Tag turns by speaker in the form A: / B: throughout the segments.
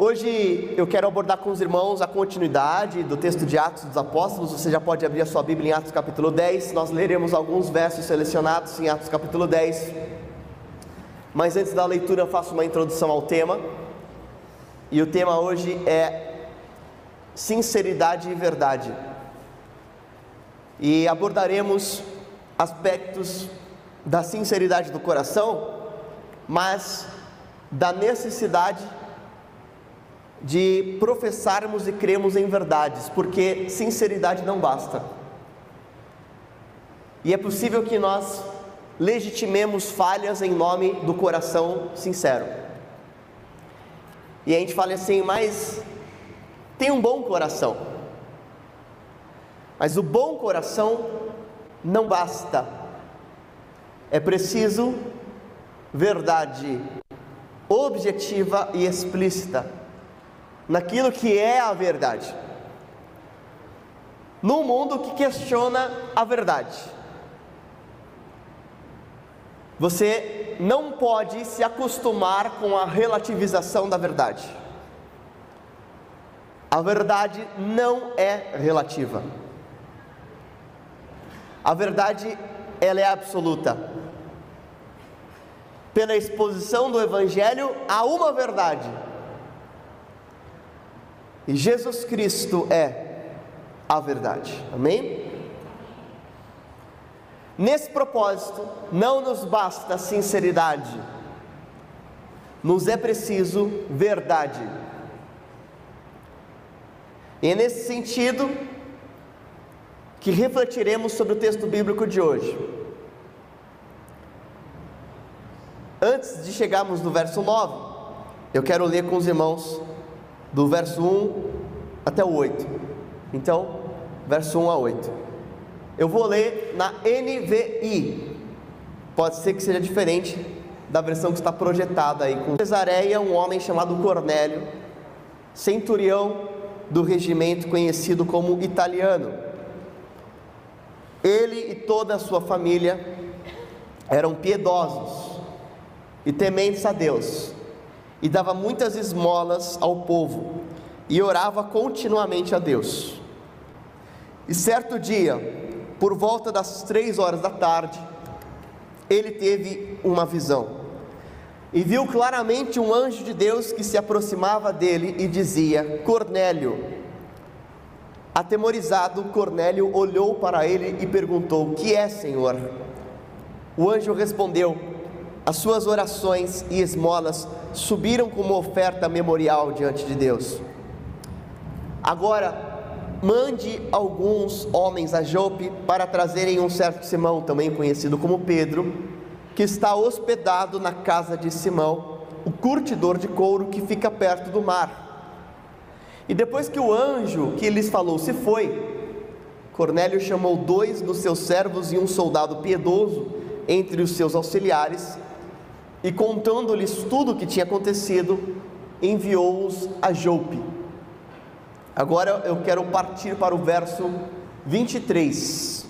A: Hoje eu quero abordar com os irmãos a continuidade do texto de Atos dos Apóstolos. Você já pode abrir a sua Bíblia em Atos capítulo 10. Nós leremos alguns versos selecionados em Atos capítulo 10. Mas antes da leitura, eu faço uma introdução ao tema. E o tema hoje é sinceridade e verdade. E abordaremos aspectos da sinceridade do coração, mas da necessidade de professarmos e cremos em verdades, porque sinceridade não basta. E é possível que nós legitimemos falhas em nome do coração sincero. E a gente fala assim, mas tem um bom coração. Mas o bom coração não basta. É preciso verdade objetiva e explícita naquilo que é a verdade. Num mundo que questiona a verdade. Você não pode se acostumar com a relativização da verdade. A verdade não é relativa. A verdade ela é absoluta. Pela exposição do evangelho há uma verdade. E Jesus Cristo é a verdade. Amém? Nesse propósito, não nos basta sinceridade, nos é preciso verdade. E é nesse sentido que refletiremos sobre o texto bíblico de hoje. Antes de chegarmos no verso 9, eu quero ler com os irmãos do verso 1 até o 8. Então, verso 1 a 8. Eu vou ler na NVI. Pode ser que seja diferente da versão que está projetada aí. Com Cesareia, um homem chamado Cornélio, centurião do regimento conhecido como italiano. Ele e toda a sua família eram piedosos e tementes a Deus, e dava muitas esmolas ao povo, e orava continuamente a Deus. E certo dia, por volta das três horas da tarde, ele teve uma visão e viu claramente um anjo de Deus que se aproximava dele e dizia: Cornélio. Atemorizado, Cornélio olhou para ele e perguntou: Que é, Senhor? O anjo respondeu: As suas orações e esmolas subiram como oferta memorial diante de Deus. Agora, mande alguns homens a Jope para trazerem um certo Simão, também conhecido como Pedro, que está hospedado na casa de Simão, o curtidor de couro que fica perto do mar. E depois que o anjo que lhes falou se foi, Cornélio chamou dois dos seus servos e um soldado piedoso entre os seus auxiliares, e contando-lhes tudo o que tinha acontecido, enviou-os a Jope. Agora eu quero partir para o verso 23.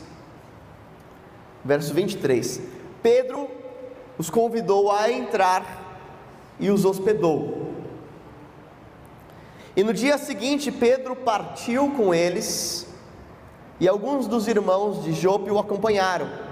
A: Verso 23. Pedro os convidou a entrar e os hospedou. E no dia seguinte, Pedro partiu com eles, e alguns dos irmãos de Jope o acompanharam.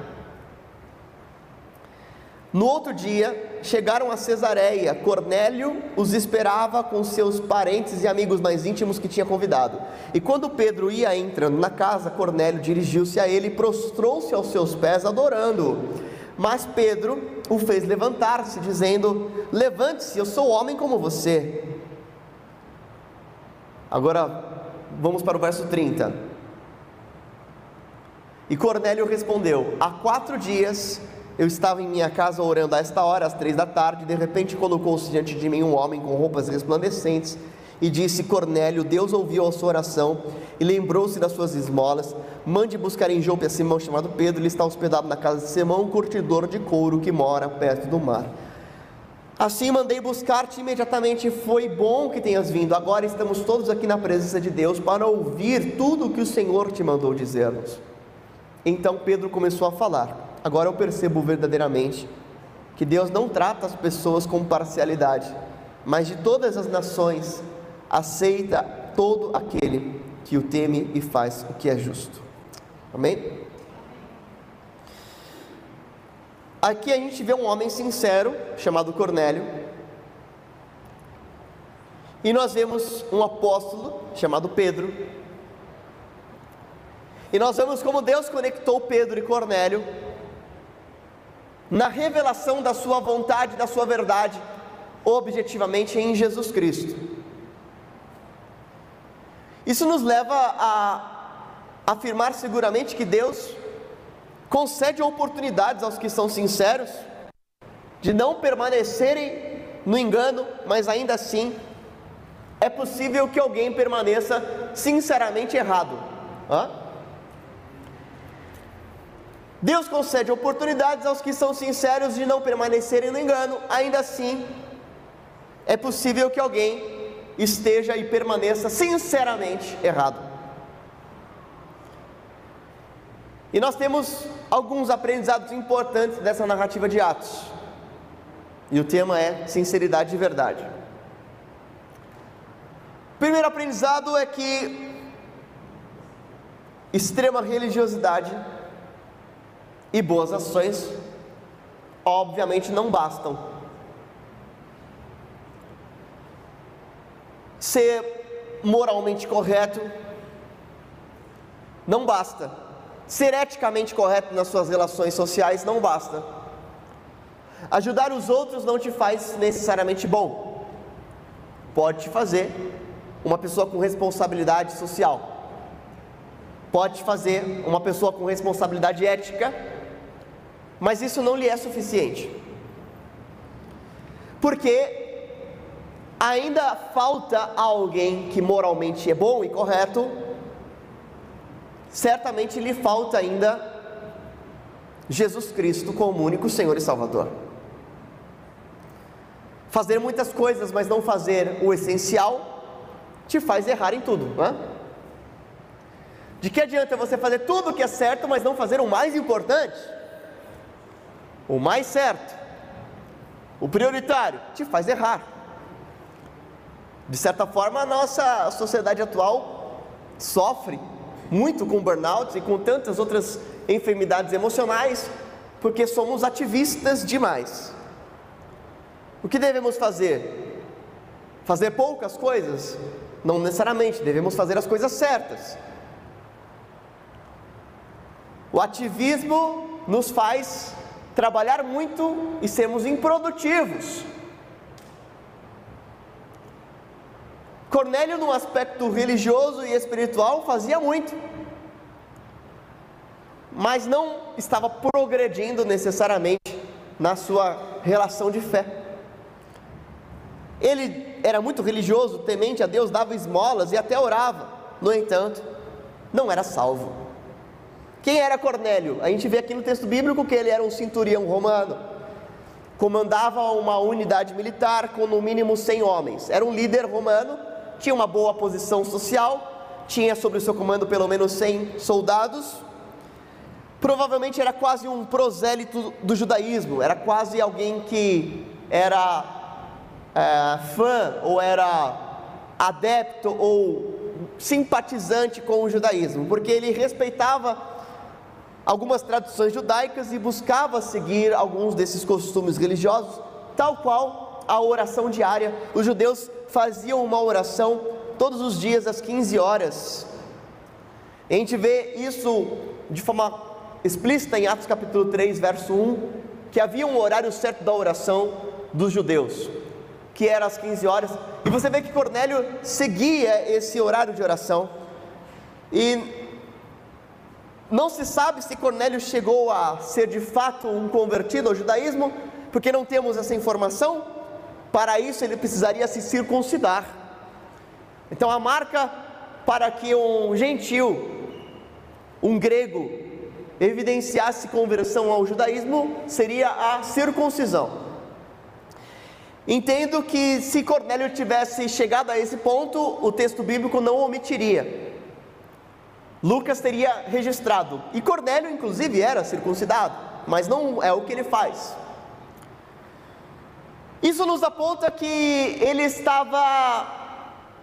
A: No outro dia, chegaram a Cesareia. Cornélio os esperava com seus parentes e amigos mais íntimos que tinha convidado. E quando Pedro ia entrando na casa, Cornélio dirigiu-se a ele e prostrou-se aos seus pés, adorando. Mas Pedro o fez levantar-se, dizendo: Levante-se, eu sou homem como você. Agora, vamos para o verso 30. E Cornélio respondeu: Há quatro dias eu estava em minha casa orando a esta hora, às três da tarde, e de repente colocou-se diante de mim um homem com roupas resplandecentes e disse: Cornélio, Deus ouviu a sua oração e lembrou-se das suas esmolas. Mande buscar em Jope a Simão chamado Pedro, ele está hospedado na casa de Simão, um curtidor de couro que mora perto do mar. Assim mandei buscar-te imediatamente. Foi bom que tenhas vindo. Agora estamos todos aqui na presença de Deus para ouvir tudo o que o Senhor te mandou dizer-nos. Então Pedro começou a falar. Agora eu percebo verdadeiramente que Deus não trata as pessoas com parcialidade, mas de todas as nações aceita todo aquele que o teme e faz o que é justo. Amém? Aqui a gente vê um homem sincero chamado Cornélio. E nós vemos um apóstolo chamado Pedro. E nós vemos como Deus conectou Pedro e Cornélio na revelação da sua vontade, da sua verdade, objetivamente em Jesus Cristo. Isso nos leva a afirmar seguramente que Deus concede oportunidades aos que são sinceros de não permanecerem no engano, mas ainda assim é possível que alguém permaneça sinceramente errado. Hã? Deus concede oportunidades aos que são sinceros de não permanecerem no engano, ainda assim é possível que alguém esteja e permaneça sinceramente errado. E nós temos alguns aprendizados importantes dessa narrativa de Atos. E o tema é sinceridade de verdade. Primeiro aprendizado é que extrema religiosidade e boas ações obviamente não bastam. Ser moralmente correto não basta. Ser eticamente correto nas suas relações sociais não basta. Ajudar os outros não te faz necessariamente bom. Pode te fazer uma pessoa com responsabilidade social. Pode te fazer uma pessoa com responsabilidade ética, mas isso não lhe é suficiente. Porque ainda falta alguém que moralmente é bom e correto certamente lhe falta ainda Jesus Cristo como único Senhor e Salvador. Fazer muitas coisas, mas não fazer o essencial, te faz errar em tudo? De que adianta você fazer tudo o que é certo, mas não fazer o mais importante? O mais certo, o prioritário, te faz errar. De certa forma, a nossa sociedade atual sofre muito com burnout e com tantas outras enfermidades emocionais, porque somos ativistas demais. O que devemos fazer? Fazer poucas coisas? Não necessariamente, devemos fazer as coisas certas. O ativismo nos faz trabalhar muito e sermos improdutivos. Cornélio, no aspecto religioso e espiritual, fazia muito, mas não estava progredindo necessariamente na sua relação de fé. Ele era muito religioso, temente a Deus, dava esmolas e até orava, no entanto, não era salvo. Quem era Cornélio? A gente vê aqui no texto bíblico que ele era um centurião romano, comandava uma unidade militar com no mínimo 100 homens, era um líder romano tinha uma boa posição social, tinha sob o seu comando pelo menos 100 soldados. Provavelmente era quase um prosélito do judaísmo, era quase alguém que era é, fã ou era adepto ou simpatizante com o judaísmo, porque ele respeitava algumas tradições judaicas e buscava seguir alguns desses costumes religiosos, tal qual a oração diária. Os judeus faziam uma oração todos os dias às 15 horas. a gente vê isso de forma explícita em Atos capítulo 3, verso 1, que havia um horário certo da oração dos judeus, que era às 15 horas, e você vê que Cornélio seguia esse horário de oração. E não se sabe se Cornélio chegou a ser de fato um convertido ao judaísmo, porque não temos essa informação, para isso ele precisaria se circuncidar. Então a marca para que um gentil, um grego, evidenciasse conversão ao judaísmo seria a circuncisão. Entendo que se Cornélio tivesse chegado a esse ponto, o texto bíblico não omitiria. Lucas teria registrado, e Cornélio, inclusive, era circuncidado, mas não é o que ele faz. Isso nos aponta que ele estava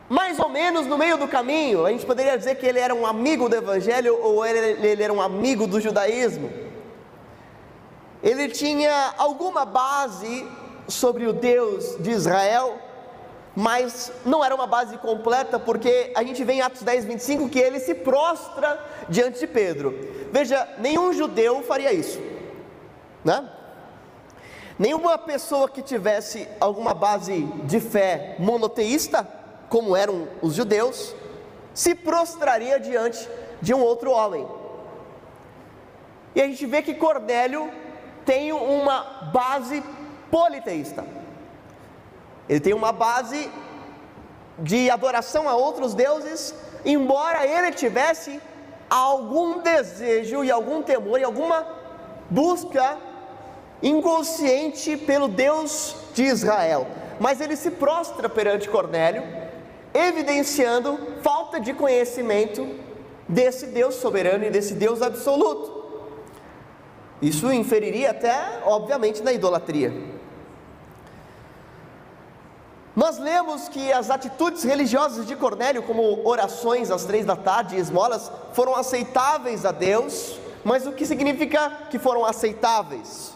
A: mais ou menos no meio do caminho. A gente poderia dizer que ele era um amigo do Evangelho ou ele, ele era um amigo do judaísmo. Ele tinha alguma base sobre o Deus de Israel, mas não era uma base completa, porque a gente vê em Atos 10, 25 que ele se prostra diante de Pedro. Veja, nenhum judeu faria isso, né? Nenhuma pessoa que tivesse alguma base de fé monoteísta, como eram os judeus, se prostraria diante de um outro homem. E a gente vê que Cornélio tem uma base politeísta. Ele tem uma base de adoração a outros deuses, embora ele tivesse algum desejo e algum temor e alguma busca inconsciente pelo Deus de Israel. Mas ele se prostra perante Cornélio, evidenciando falta de conhecimento desse Deus soberano e desse Deus absoluto. Isso inferiria até, obviamente, na idolatria. Nós lemos que as atitudes religiosas de Cornélio, como orações às três da tarde e esmolas, foram aceitáveis a Deus, mas o que significa que foram aceitáveis?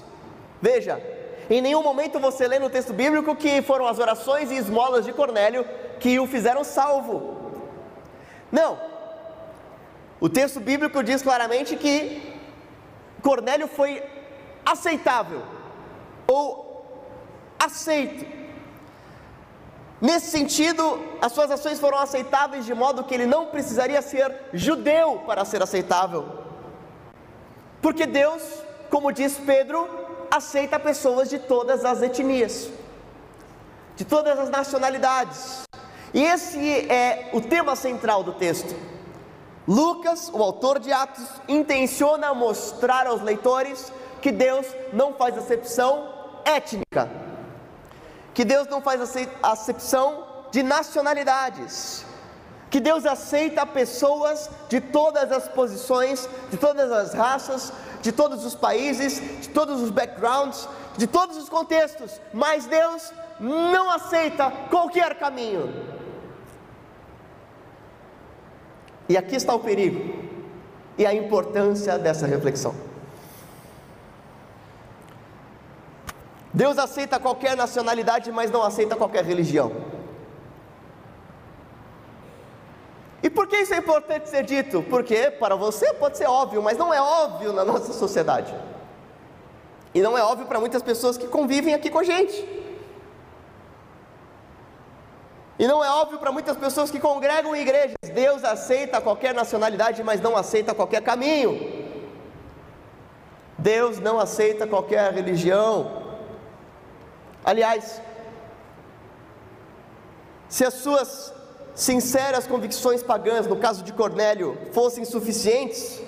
A: Veja, em nenhum momento você lê no texto bíblico que foram as orações e esmolas de Cornélio que o fizeram salvo. Não. O texto bíblico diz claramente que Cornélio foi aceitável ou aceito Nesse sentido, as suas ações foram aceitáveis de modo que ele não precisaria ser judeu para ser aceitável. Porque Deus, como diz Pedro, aceita pessoas de todas as etnias, de todas as nacionalidades. E esse é o tema central do texto. Lucas, o autor de Atos, intenciona mostrar aos leitores que Deus não faz acepção étnica que Deus não faz acepção de nacionalidades, que Deus aceita pessoas de todas as posições, de todas as raças, de todos os países, de todos os backgrounds, de todos os contextos, mas Deus não aceita qualquer caminho. E aqui está o perigo e a importância dessa reflexão. Deus aceita qualquer nacionalidade, mas não aceita qualquer religião. E por que isso é importante ser dito? Porque para você pode ser óbvio, mas não é óbvio na nossa sociedade. E não é óbvio para muitas pessoas que convivem aqui com a gente. E não é óbvio para muitas pessoas que congregam em igrejas. Deus aceita qualquer nacionalidade, mas não aceita qualquer caminho. Deus não aceita qualquer religião. Aliás, se as suas sinceras convicções pagãs, no caso de Cornélio, fossem suficientes,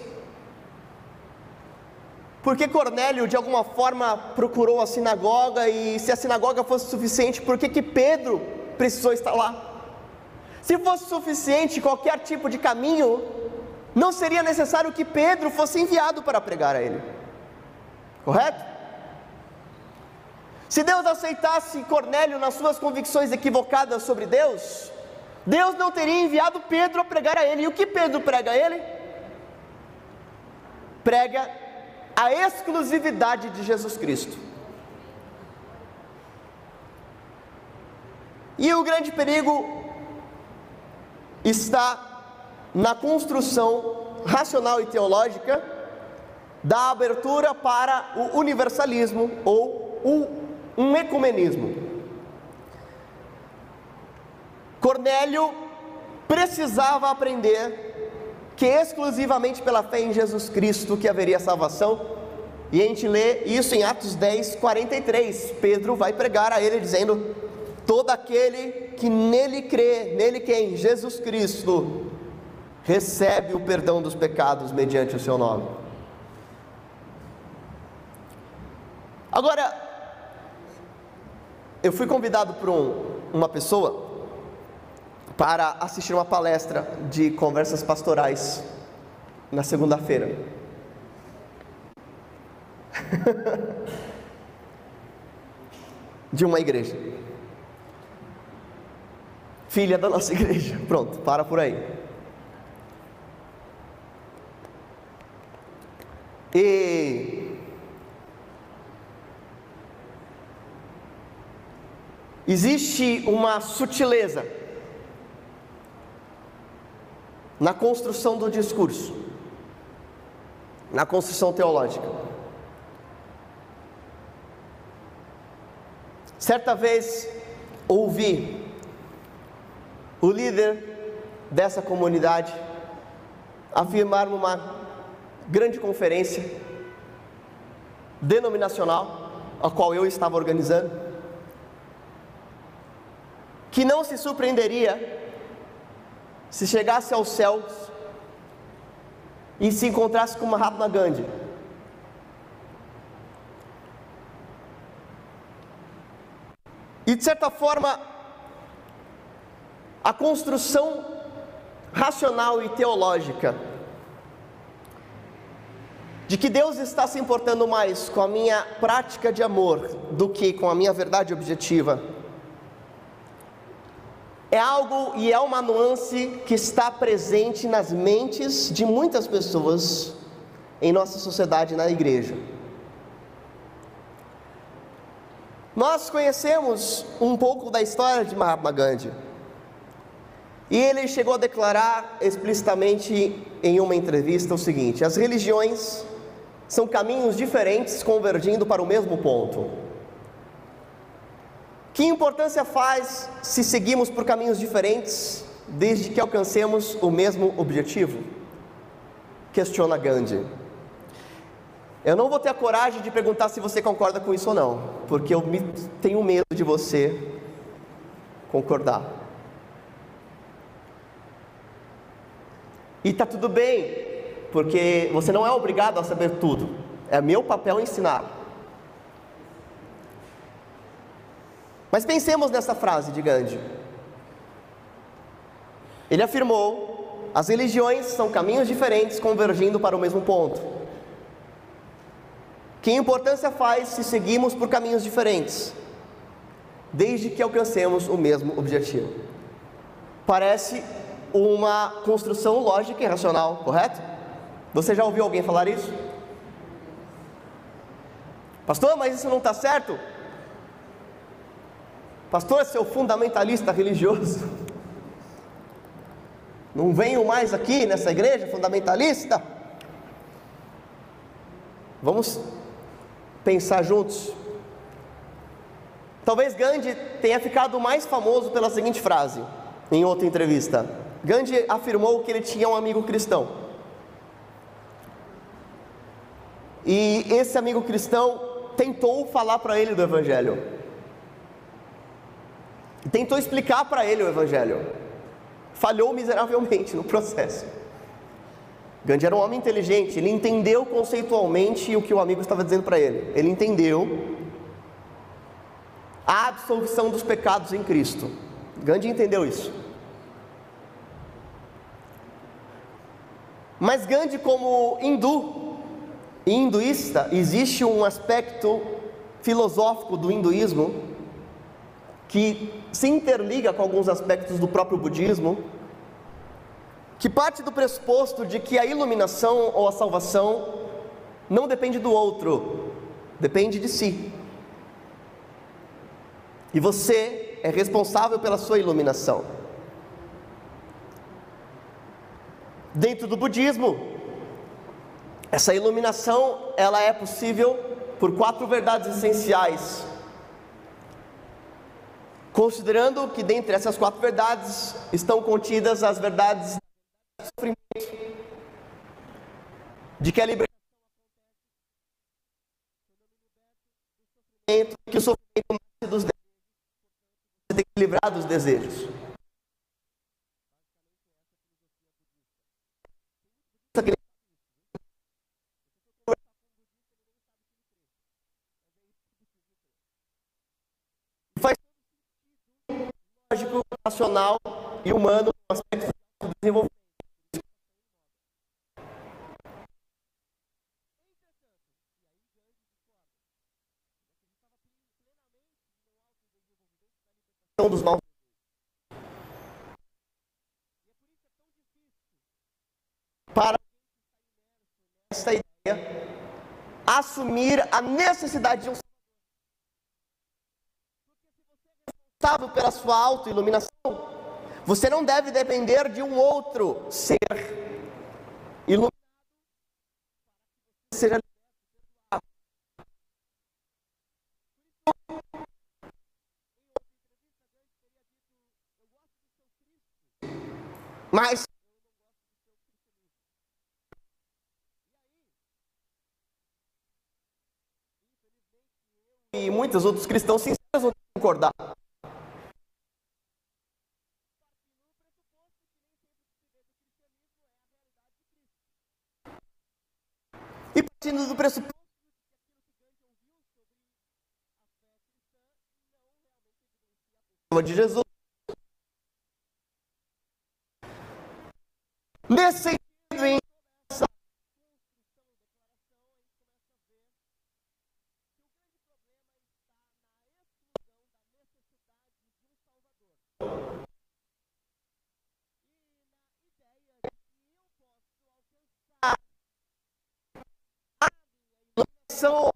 A: porque Cornélio de alguma forma procurou a sinagoga e se a sinagoga fosse suficiente, por que, que Pedro precisou estar lá? Se fosse suficiente qualquer tipo de caminho, não seria necessário que Pedro fosse enviado para pregar a ele, correto? Se Deus aceitasse Cornélio nas suas convicções equivocadas sobre Deus, Deus não teria enviado Pedro a pregar a ele. E o que Pedro prega a ele? Prega a exclusividade de Jesus Cristo. E o grande perigo está na construção racional e teológica da abertura para o universalismo ou o um ecumenismo. Cornélio precisava aprender que exclusivamente pela fé em Jesus Cristo que haveria salvação, e a gente lê isso em Atos 10, 43. Pedro vai pregar a ele dizendo: Todo aquele que nele crê, nele quem? Jesus Cristo, recebe o perdão dos pecados mediante o seu nome. Agora, eu fui convidado por um, uma pessoa para assistir uma palestra de conversas pastorais na segunda-feira. de uma igreja. Filha da nossa igreja. Pronto, para por aí. E existe uma sutileza na construção do discurso, na construção teológica. Certa vez ouvi o líder dessa comunidade afirmar numa grande conferência denominacional, a qual eu estava organizando, que não se surpreenderia se chegasse aos céus e se encontrasse com Mahatma Gandhi. E de certa forma, a construção racional e teológica de que Deus está se importando mais com a minha prática de amor do que com a minha verdade objetiva, é algo e é uma nuance que está presente nas mentes de muitas pessoas em nossa sociedade na igreja. Nós conhecemos um pouco da história de Mahatma Gandhi. E ele chegou a declarar explicitamente em uma entrevista o seguinte: as religiões são caminhos diferentes convergindo para o mesmo ponto. Que importância faz se seguimos por caminhos diferentes, desde que alcancemos o mesmo objetivo? Questiona Gandhi. Eu não vou ter a coragem de perguntar se você concorda com isso ou não, porque eu tenho medo de você concordar. E está tudo bem, porque você não é obrigado a saber tudo, é meu papel ensinar. Mas pensemos nessa frase de Gandhi. Ele afirmou: as religiões são caminhos diferentes convergindo para o mesmo ponto. Que importância faz se seguimos por caminhos diferentes, desde que alcancemos o mesmo objetivo? Parece uma construção lógica e racional, correto? Você já ouviu alguém falar isso? Pastor, mas isso não está certo? Pastor, seu fundamentalista religioso. Não venho mais aqui nessa igreja fundamentalista? Vamos pensar juntos. Talvez Gandhi tenha ficado mais famoso pela seguinte frase, em outra entrevista. Gandhi afirmou que ele tinha um amigo cristão. E esse amigo cristão tentou falar para ele do Evangelho, tentou explicar para ele o Evangelho, falhou miseravelmente no processo. Gandhi era um homem inteligente, ele entendeu conceitualmente o que o amigo estava dizendo para ele, ele entendeu a absolvição dos pecados em Cristo. Gandhi entendeu isso. Mas Gandhi, como hindu, hinduísta, existe um aspecto filosófico do hinduísmo que se interliga com alguns aspectos do próprio budismo, que parte do pressuposto de que a iluminação ou a salvação não depende do outro, depende de si. E você é responsável pela sua iluminação. Dentro do budismo, essa iluminação, ela é possível por quatro verdades essenciais. Considerando que dentre essas quatro verdades estão contidas as verdades do sofrimento, de que a liberação que o sofrimento nasce dos desejos, você tem que livrar dos desejos. Lógico, racional e humano no aspecto do desenvolvimento. dos maus. Para esta ideia, assumir a necessidade de um responsável pela sua autoiluminação, você não deve depender de um outro ser iluminado seja Mas e muitos outros cristãos sinceros vão concordar. Partindo do pressuposto de Jesus. Nesse são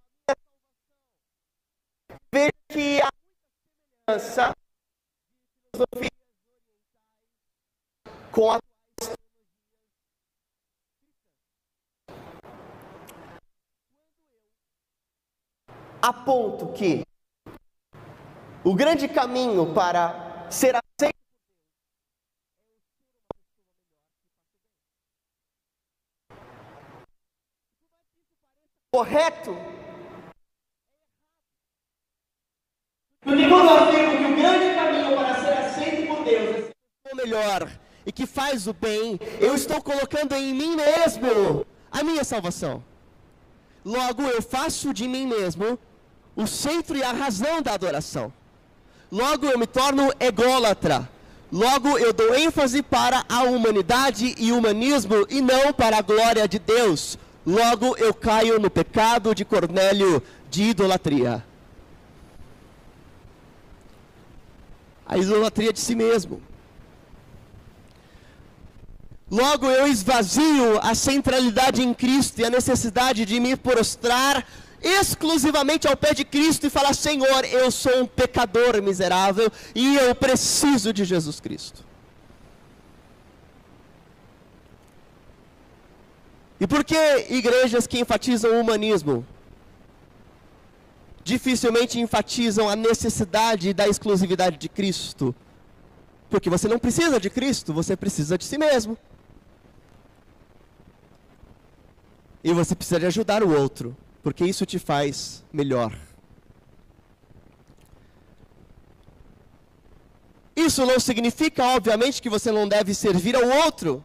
A: veja que há muita semelhança com a a ponto que o grande caminho para ser aceito correto. Quando eu afirmo que o grande caminho para ser aceito por Deus é ser o melhor e que faz o bem, eu estou colocando em mim mesmo a minha salvação. Logo, eu faço de mim mesmo o centro e a razão da adoração. Logo eu me torno ególatra. Logo eu dou ênfase para a humanidade e humanismo e não para a glória de Deus. Logo eu caio no pecado de Cornélio de idolatria. A idolatria de si mesmo. Logo eu esvazio a centralidade em Cristo e a necessidade de me prostrar exclusivamente ao pé de Cristo e falar: Senhor, eu sou um pecador miserável e eu preciso de Jesus Cristo. E por que igrejas que enfatizam o humanismo dificilmente enfatizam a necessidade da exclusividade de Cristo? Porque você não precisa de Cristo, você precisa de si mesmo. E você precisa de ajudar o outro porque isso te faz melhor. Isso não significa, obviamente, que você não deve servir ao outro.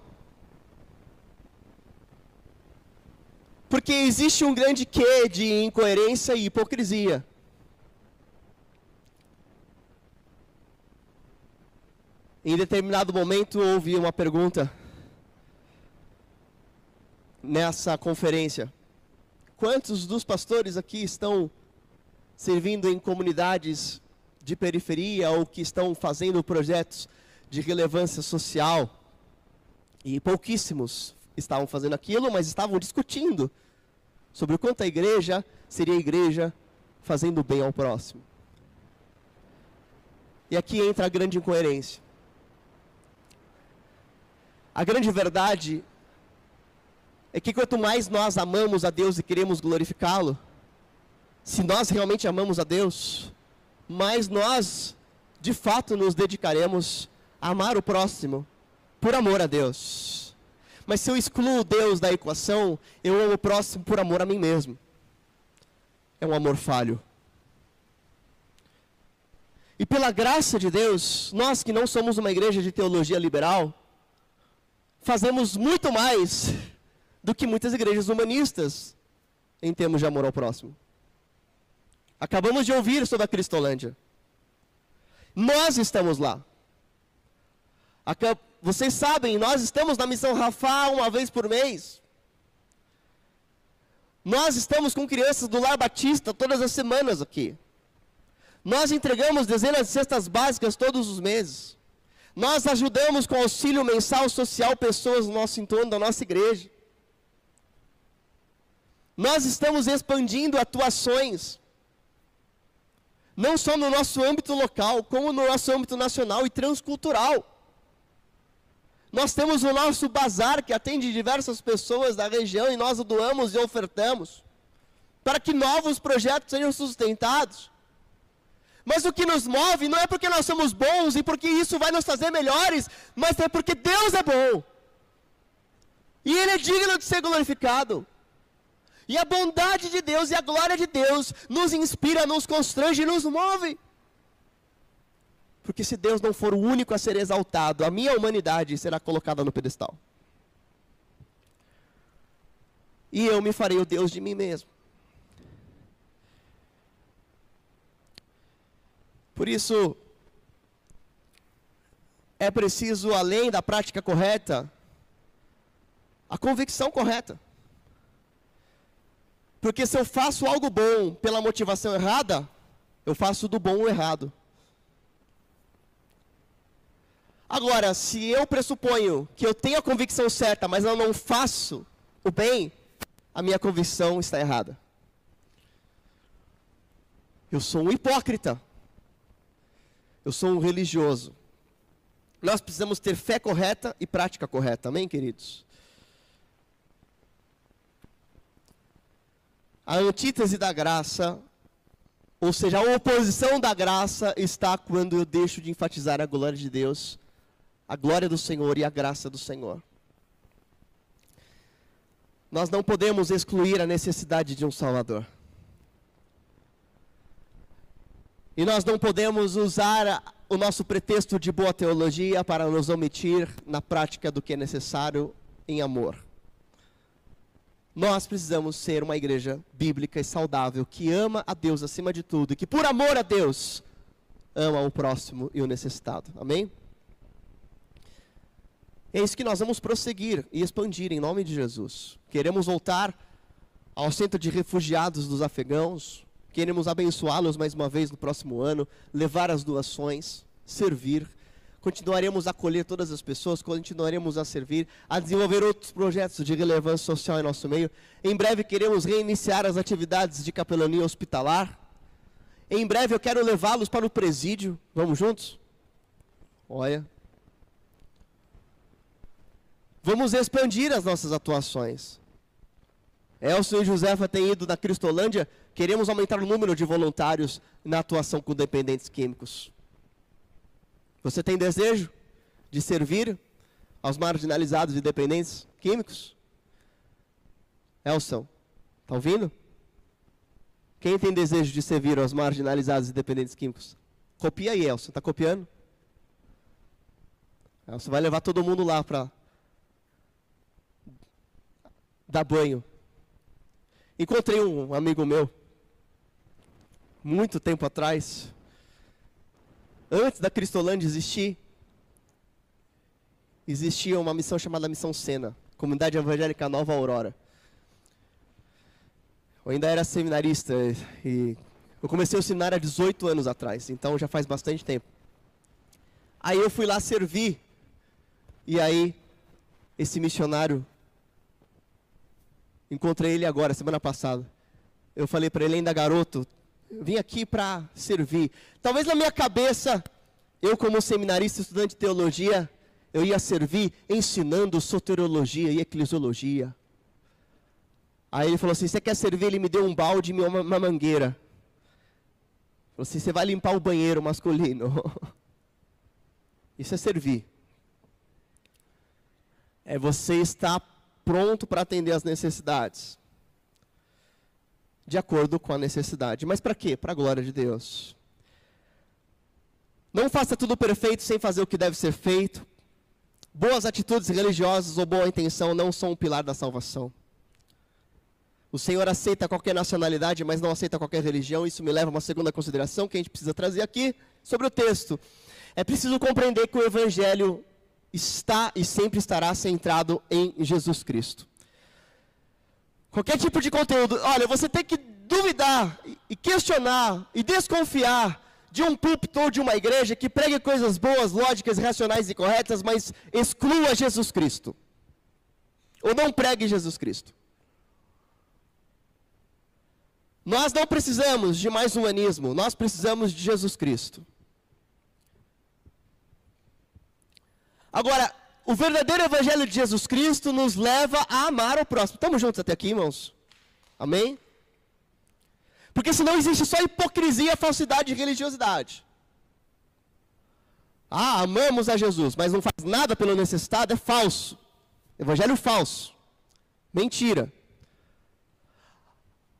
A: Porque existe um grande quê de incoerência e hipocrisia. Em determinado momento houve uma pergunta nessa conferência. Quantos dos pastores aqui estão servindo em comunidades de periferia ou que estão fazendo projetos de relevância social? E pouquíssimos estavam fazendo aquilo, mas estavam discutindo sobre o quanto a igreja seria a igreja fazendo bem ao próximo. E aqui entra a grande incoerência. A grande verdade é que quanto mais nós amamos a Deus e queremos glorificá-lo, se nós realmente amamos a Deus, mais nós, de fato, nos dedicaremos a amar o próximo por amor a Deus. Mas se eu excluo Deus da equação, eu amo o próximo por amor a mim mesmo. É um amor falho. E pela graça de Deus, nós que não somos uma igreja de teologia liberal, fazemos muito mais do que muitas igrejas humanistas em termos de amor ao próximo. Acabamos de ouvir sobre a Cristolândia. Nós estamos lá. Vocês sabem, nós estamos na missão Rafa uma vez por mês. Nós estamos com crianças do Lar Batista todas as semanas aqui. Nós entregamos dezenas de cestas básicas todos os meses. Nós ajudamos com auxílio mensal social pessoas no nosso entorno da nossa igreja. Nós estamos expandindo atuações, não só no nosso âmbito local, como no nosso âmbito nacional e transcultural. Nós temos o nosso bazar que atende diversas pessoas da região e nós o doamos e ofertamos para que novos projetos sejam sustentados. Mas o que nos move não é porque nós somos bons e porque isso vai nos fazer melhores, mas é porque Deus é bom. E Ele é digno de ser glorificado. E a bondade de Deus e a glória de Deus nos inspira, nos constrange e nos move. Porque se Deus não for o único a ser exaltado, a minha humanidade será colocada no pedestal. E eu me farei o Deus de mim mesmo. Por isso, é preciso, além da prática correta, a convicção correta. Porque se eu faço algo bom pela motivação errada, eu faço do bom o errado. Agora, se eu pressuponho que eu tenho a convicção certa, mas eu não faço o bem, a minha convicção está errada. Eu sou um hipócrita. Eu sou um religioso. Nós precisamos ter fé correta e prática correta, amém, queridos? A antítese da graça, ou seja, a oposição da graça, está quando eu deixo de enfatizar a glória de Deus, a glória do Senhor e a graça do Senhor. Nós não podemos excluir a necessidade de um Salvador. E nós não podemos usar o nosso pretexto de boa teologia para nos omitir na prática do que é necessário em amor. Nós precisamos ser uma igreja bíblica e saudável que ama a Deus acima de tudo e que, por amor a Deus, ama o próximo e o necessitado. Amém? É isso que nós vamos prosseguir e expandir em nome de Jesus. Queremos voltar ao centro de refugiados dos afegãos, Queremos abençoá-los mais uma vez no próximo ano, levar as doações, servir. Continuaremos a acolher todas as pessoas, continuaremos a servir, a desenvolver outros projetos de relevância social em nosso meio. Em breve queremos reiniciar as atividades de capelania hospitalar. Em breve eu quero levá-los para o presídio. Vamos juntos? Olha. Vamos expandir as nossas atuações. Elson e Josefa têm ido na Cristolândia, queremos aumentar o número de voluntários na atuação com dependentes químicos. Você tem desejo de servir aos marginalizados e dependentes químicos? Elson, está ouvindo? Quem tem desejo de servir aos marginalizados e dependentes químicos? Copia aí, Elson. Está copiando? Elson vai levar todo mundo lá para dar banho Encontrei um amigo meu, muito tempo atrás, antes da Cristolândia existir, existia uma missão chamada Missão Sena, Comunidade Evangélica Nova Aurora. Eu ainda era seminarista e eu comecei o seminário há 18 anos atrás, então já faz bastante tempo. Aí eu fui lá servir, e aí esse missionário Encontrei ele agora, semana passada. Eu falei para ele, ainda garoto, vim aqui para servir. Talvez na minha cabeça, eu como seminarista, estudante de teologia, eu ia servir ensinando soteriologia e eclesiologia. Aí ele falou assim: Você quer servir? Ele me deu um balde e uma, uma mangueira. Falou assim: Você vai limpar o banheiro masculino. Isso é servir. É você estar pronto para atender as necessidades. De acordo com a necessidade. Mas para quê? Para a glória de Deus. Não faça tudo perfeito sem fazer o que deve ser feito. Boas atitudes religiosas ou boa intenção não são o pilar da salvação. O Senhor aceita qualquer nacionalidade, mas não aceita qualquer religião. Isso me leva a uma segunda consideração que a gente precisa trazer aqui sobre o texto. É preciso compreender que o Evangelho está e sempre estará centrado em Jesus Cristo. Qualquer tipo de conteúdo, olha, você tem que duvidar e questionar e desconfiar de um púlpito ou de uma igreja que pregue coisas boas, lógicas, racionais e corretas, mas exclua Jesus Cristo. Ou não pregue Jesus Cristo. Nós não precisamos de mais humanismo, nós precisamos de Jesus Cristo. Agora, o verdadeiro evangelho de Jesus Cristo nos leva a amar o próximo. Estamos juntos até aqui, irmãos? Amém? Porque senão existe só hipocrisia, falsidade e religiosidade. Ah, amamos a Jesus, mas não faz nada pelo necessitado, é falso. Evangelho falso. Mentira.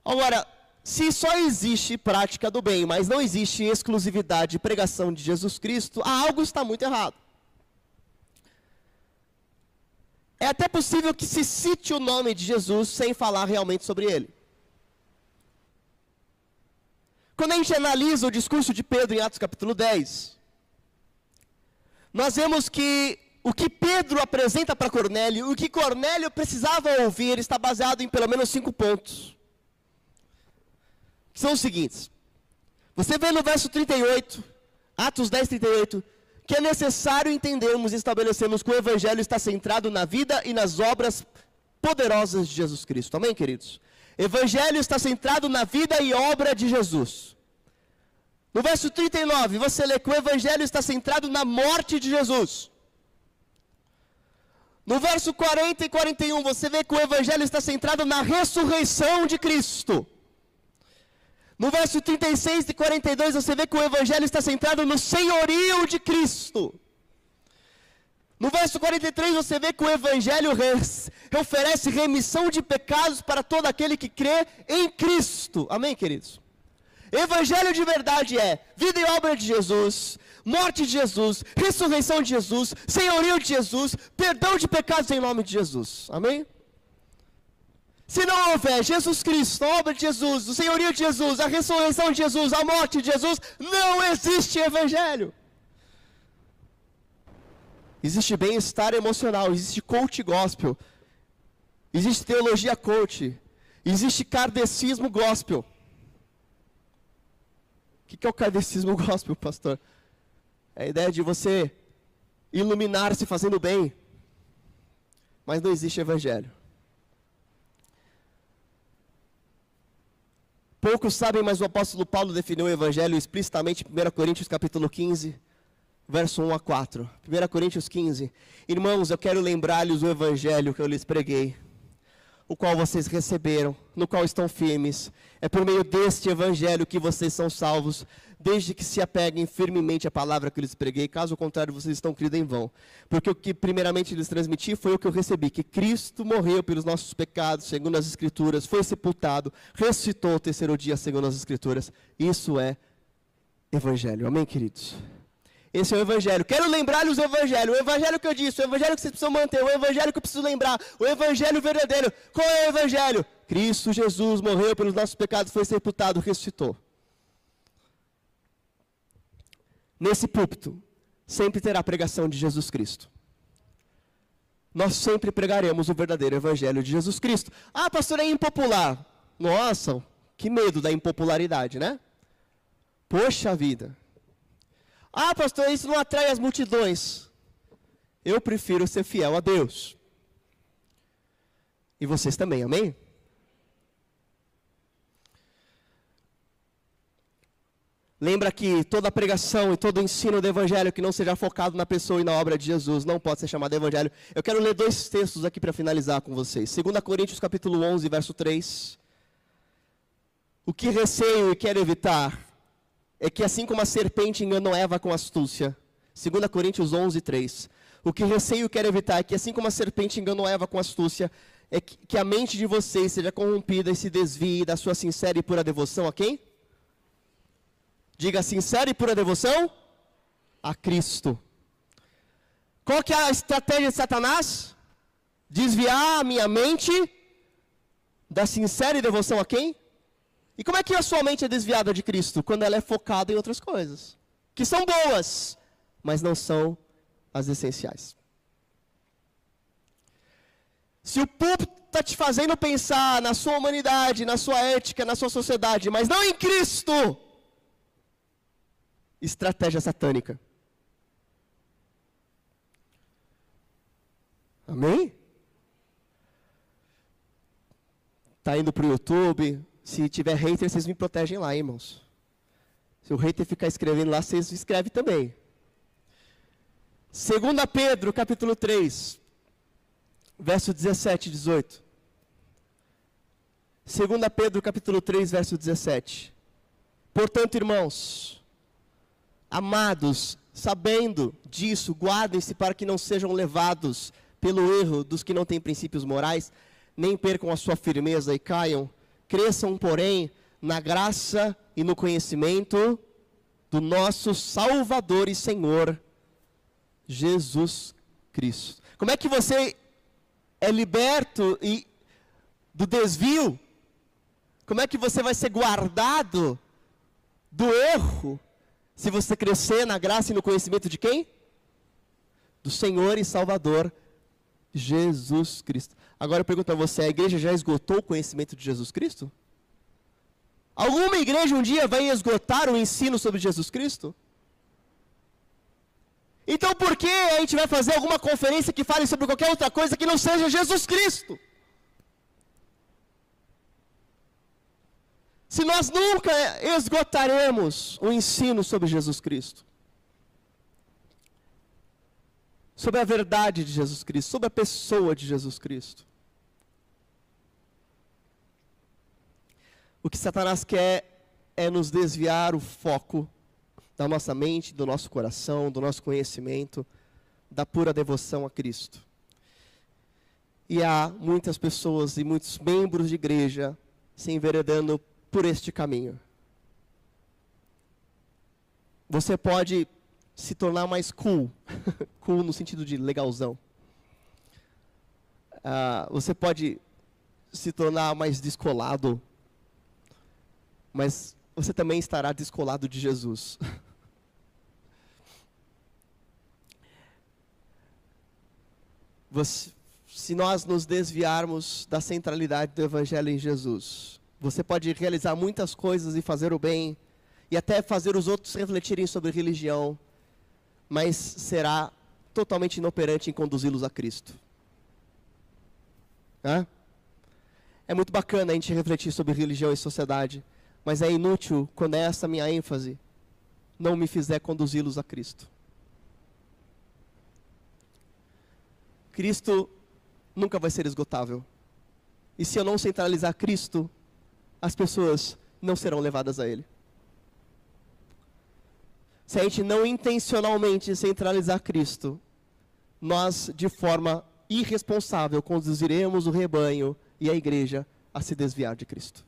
A: Agora, se só existe prática do bem, mas não existe exclusividade de pregação de Jesus Cristo, algo está muito errado. É até possível que se cite o nome de Jesus sem falar realmente sobre ele. Quando a gente analisa o discurso de Pedro em Atos capítulo 10, nós vemos que o que Pedro apresenta para Cornélio, o que Cornélio precisava ouvir, está baseado em pelo menos cinco pontos. Que são os seguintes. Você vê no verso 38, Atos 10, 38, que é necessário entendermos e estabelecermos que o Evangelho está centrado na vida e nas obras poderosas de Jesus Cristo. Amém, queridos? Evangelho está centrado na vida e obra de Jesus. No verso 39, você lê que o Evangelho está centrado na morte de Jesus. No verso 40 e 41, você vê que o Evangelho está centrado na ressurreição de Cristo. No verso 36 e 42, você vê que o Evangelho está centrado no senhorio de Cristo. No verso 43, você vê que o Evangelho oferece remissão de pecados para todo aquele que crê em Cristo. Amém, queridos? Evangelho de verdade é vida e obra de Jesus, morte de Jesus, ressurreição de Jesus, senhorio de Jesus, perdão de pecados em nome de Jesus. Amém? Se não houver Jesus Cristo, a obra de Jesus, o senhorio de Jesus, a ressurreição de Jesus, a morte de Jesus, não existe evangelho. Existe bem-estar emocional, existe coach gospel, existe teologia coach, existe kardecismo gospel. O que é o kardecismo gospel, pastor? É a ideia de você iluminar-se fazendo bem, mas não existe evangelho. Poucos sabem, mas o apóstolo Paulo definiu o evangelho explicitamente em 1 Coríntios capítulo 15, verso 1 a 4. 1 Coríntios 15. Irmãos, eu quero lembrar-lhes o evangelho que eu lhes preguei, o qual vocês receberam, no qual estão firmes. É por meio deste evangelho que vocês são salvos, desde que se apeguem firmemente à palavra que lhes preguei, caso contrário, vocês estão cridos em vão. Porque o que primeiramente lhes transmiti foi o que eu recebi, que Cristo morreu pelos nossos pecados, segundo as Escrituras, foi sepultado, ressuscitou o terceiro dia, segundo as Escrituras. Isso é evangelho. Amém, queridos? Esse é o Evangelho. Quero lembrar-lhes o Evangelho. O Evangelho que eu disse, o Evangelho que vocês precisam manter, o Evangelho que eu preciso lembrar, o Evangelho verdadeiro. Qual é o Evangelho? Cristo Jesus morreu pelos nossos pecados, foi sepultado, ressuscitou. Nesse púlpito, sempre terá pregação de Jesus Cristo. Nós sempre pregaremos o verdadeiro Evangelho de Jesus Cristo. Ah, pastor, é impopular. Nossa, que medo da impopularidade, né? Poxa vida. Ah, pastor, isso não atrai as multidões. Eu prefiro ser fiel a Deus. E vocês também, amém? Lembra que toda pregação e todo ensino do Evangelho que não seja focado na pessoa e na obra de Jesus não pode ser chamado Evangelho. Eu quero ler dois textos aqui para finalizar com vocês. 2 Coríntios capítulo 11, verso 3. O que receio e quero evitar é que assim como a serpente enganou Eva com astúcia, 2 Coríntios 11, 3, o que receio quero evitar é que assim como a serpente enganou Eva com astúcia, é que, que a mente de vocês seja corrompida e se desvie da sua sincera e pura devoção a quem? Diga sincera e pura devoção a Cristo. Qual que é a estratégia de Satanás? Desviar a minha mente da sincera e devoção a quem? E como é que a sua mente é desviada de Cristo? Quando ela é focada em outras coisas, que são boas, mas não são as essenciais. Se o púlpito está te fazendo pensar na sua humanidade, na sua ética, na sua sociedade, mas não em Cristo, estratégia satânica. Amém? Tá indo para o YouTube. Se tiver hater, vocês me protegem lá, irmãos. Se o hater ficar escrevendo lá, vocês escrevem também. 2 Pedro, capítulo 3, verso 17 e 18. 2 Pedro, capítulo 3, verso 17. Portanto, irmãos, amados, sabendo disso, guardem-se para que não sejam levados pelo erro dos que não têm princípios morais, nem percam a sua firmeza e caiam. Cresçam, porém, na graça e no conhecimento do nosso Salvador e Senhor, Jesus Cristo. Como é que você é liberto e do desvio? Como é que você vai ser guardado do erro se você crescer na graça e no conhecimento de quem? Do Senhor e Salvador Jesus Cristo. Agora eu pergunto a você: a igreja já esgotou o conhecimento de Jesus Cristo? Alguma igreja um dia vai esgotar o ensino sobre Jesus Cristo? Então por que a gente vai fazer alguma conferência que fale sobre qualquer outra coisa que não seja Jesus Cristo? Se nós nunca esgotaremos o ensino sobre Jesus Cristo, sobre a verdade de Jesus Cristo, sobre a pessoa de Jesus Cristo. O que Satanás quer é nos desviar o foco da nossa mente, do nosso coração, do nosso conhecimento, da pura devoção a Cristo. E há muitas pessoas e muitos membros de igreja se enveredando por este caminho. Você pode se tornar mais cool. cool no sentido de legalzão. Uh, você pode se tornar mais descolado. Mas você também estará descolado de Jesus. Você, se nós nos desviarmos da centralidade do Evangelho em Jesus, você pode realizar muitas coisas e fazer o bem, e até fazer os outros refletirem sobre religião, mas será totalmente inoperante em conduzi-los a Cristo. Hã? É muito bacana a gente refletir sobre religião e sociedade, mas é inútil quando é essa minha ênfase não me fizer conduzi-los a Cristo. Cristo nunca vai ser esgotável. E se eu não centralizar Cristo, as pessoas não serão levadas a Ele se a gente não intencionalmente centralizar Cristo, nós, de forma irresponsável, conduziremos o rebanho e a igreja a se desviar de Cristo.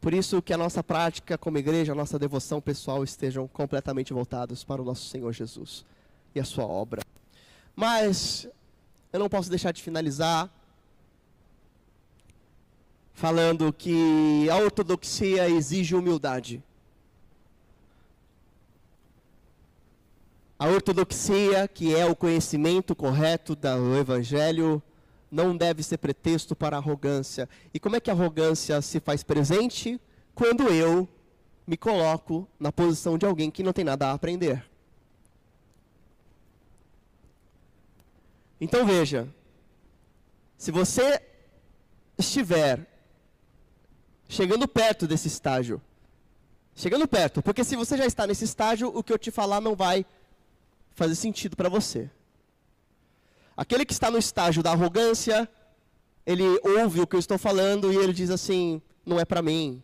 A: Por isso que a nossa prática como igreja, a nossa devoção pessoal estejam completamente voltados para o nosso Senhor Jesus e a sua obra. Mas eu não posso deixar de finalizar falando que a ortodoxia exige humildade. A ortodoxia, que é o conhecimento correto do evangelho, não deve ser pretexto para arrogância. E como é que a arrogância se faz presente? Quando eu me coloco na posição de alguém que não tem nada a aprender. Então veja, se você estiver chegando perto desse estágio. Chegando perto, porque se você já está nesse estágio, o que eu te falar não vai fazer sentido para você. Aquele que está no estágio da arrogância, ele ouve o que eu estou falando e ele diz assim: não é para mim.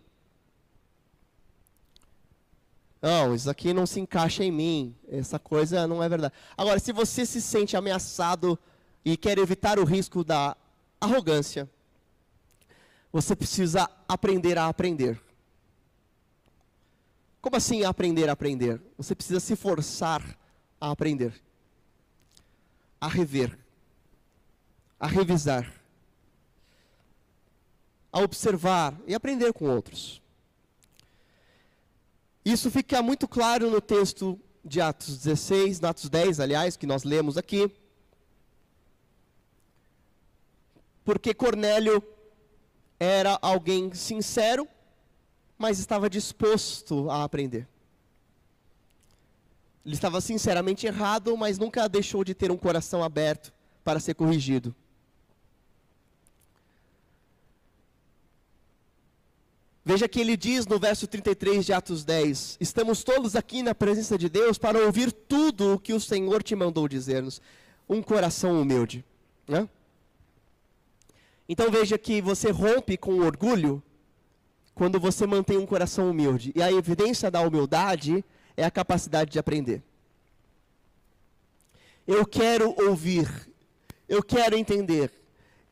A: Não, isso aqui não se encaixa em mim. Essa coisa não é verdade. Agora, se você se sente ameaçado e quer evitar o risco da arrogância, você precisa aprender a aprender. Como assim aprender a aprender? Você precisa se forçar a aprender, a rever, a revisar, a observar e aprender com outros. Isso fica muito claro no texto de Atos 16, no Atos 10, aliás, que nós lemos aqui. Porque Cornélio era alguém sincero, mas estava disposto a aprender. Ele estava sinceramente errado, mas nunca deixou de ter um coração aberto para ser corrigido. Veja que ele diz no verso 33 de Atos 10: Estamos todos aqui na presença de Deus para ouvir tudo o que o Senhor te mandou dizer-nos. Um coração humilde. Né? Então veja que você rompe com orgulho quando você mantém um coração humilde. E a evidência da humildade é a capacidade de aprender. Eu quero ouvir, eu quero entender,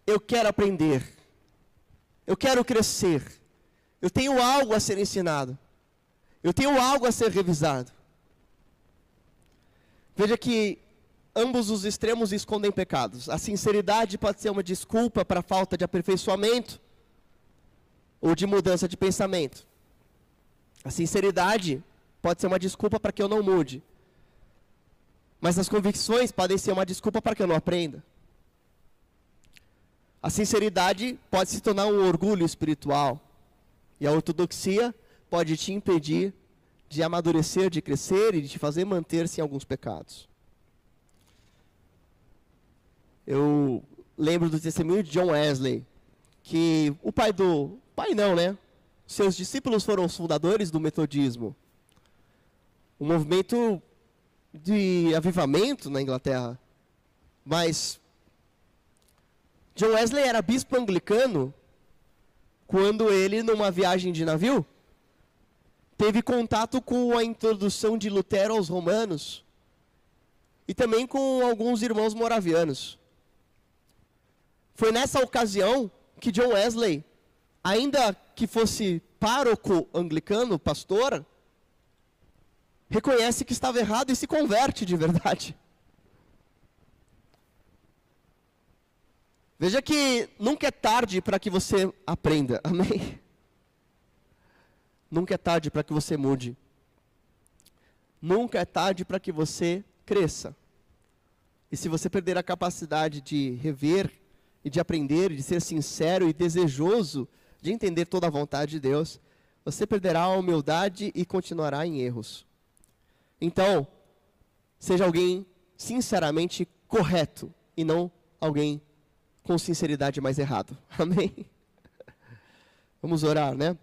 A: eu quero aprender, eu quero crescer. Eu tenho algo a ser ensinado. Eu tenho algo a ser revisado. Veja que ambos os extremos escondem pecados. A sinceridade pode ser uma desculpa para a falta de aperfeiçoamento ou de mudança de pensamento. A sinceridade pode ser uma desculpa para que eu não mude. Mas as convicções podem ser uma desculpa para que eu não aprenda. A sinceridade pode se tornar um orgulho espiritual. E a ortodoxia pode te impedir de amadurecer, de crescer e de te fazer manter-se em alguns pecados. Eu lembro do testemunho de John Wesley, que o pai do. Pai não, né? Seus discípulos foram os fundadores do metodismo. Um movimento de avivamento na Inglaterra. Mas John Wesley era bispo anglicano quando ele, numa viagem de navio, teve contato com a introdução de Lutero aos romanos e também com alguns irmãos moravianos. Foi nessa ocasião que John Wesley, ainda que fosse pároco anglicano, pastor, reconhece que estava errado e se converte de verdade. Veja que nunca é tarde para que você aprenda, amém? Nunca é tarde para que você mude. Nunca é tarde para que você cresça. E se você perder a capacidade de rever e de aprender, de ser sincero e desejoso de entender toda a vontade de Deus, você perderá a humildade e continuará em erros. Então, seja alguém sinceramente correto e não alguém com sinceridade mais errado. Amém? Vamos orar, né?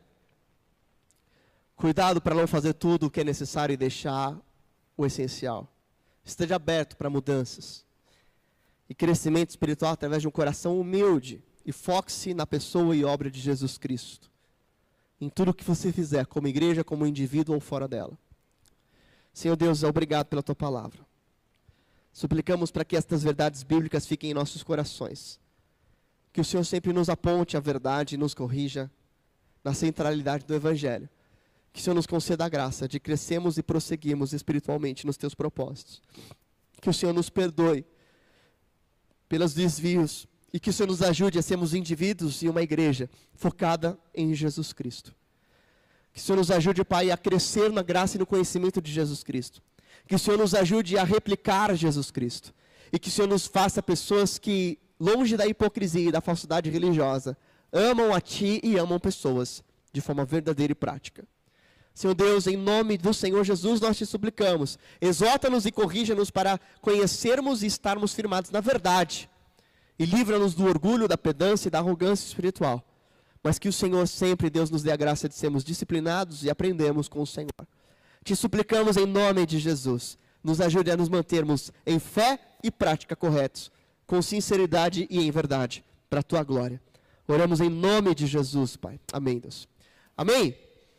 A: Cuidado para não fazer tudo o que é necessário e deixar o essencial. Esteja aberto para mudanças e crescimento espiritual através de um coração humilde e foque-se na pessoa e obra de Jesus Cristo. Em tudo que você fizer, como igreja, como indivíduo ou fora dela. Senhor Deus, obrigado pela tua palavra. Suplicamos para que estas verdades bíblicas fiquem em nossos corações que o Senhor sempre nos aponte a verdade e nos corrija na centralidade do Evangelho. Que o Senhor nos conceda a graça de crescermos e prosseguirmos espiritualmente nos teus propósitos. Que o Senhor nos perdoe pelos desvios e que o Senhor nos ajude a sermos indivíduos e uma igreja focada em Jesus Cristo. Que o Senhor nos ajude, Pai, a crescer na graça e no conhecimento de Jesus Cristo. Que o Senhor nos ajude a replicar Jesus Cristo. E que o Senhor nos faça pessoas que longe da hipocrisia e da falsidade religiosa, amam a Ti e amam pessoas de forma verdadeira e prática. Senhor Deus, em nome do Senhor Jesus, nós te suplicamos, exorta-nos e corrija-nos para conhecermos e estarmos firmados na verdade, e livra-nos do orgulho, da pedância e da arrogância espiritual. Mas que o Senhor sempre, Deus, nos dê a graça de sermos disciplinados e aprendemos com o Senhor. Te suplicamos em nome de Jesus, nos ajude a nos mantermos em fé e prática corretos com sinceridade e em verdade, para a tua glória. Oramos em nome de Jesus, Pai. Amém, Deus. Amém.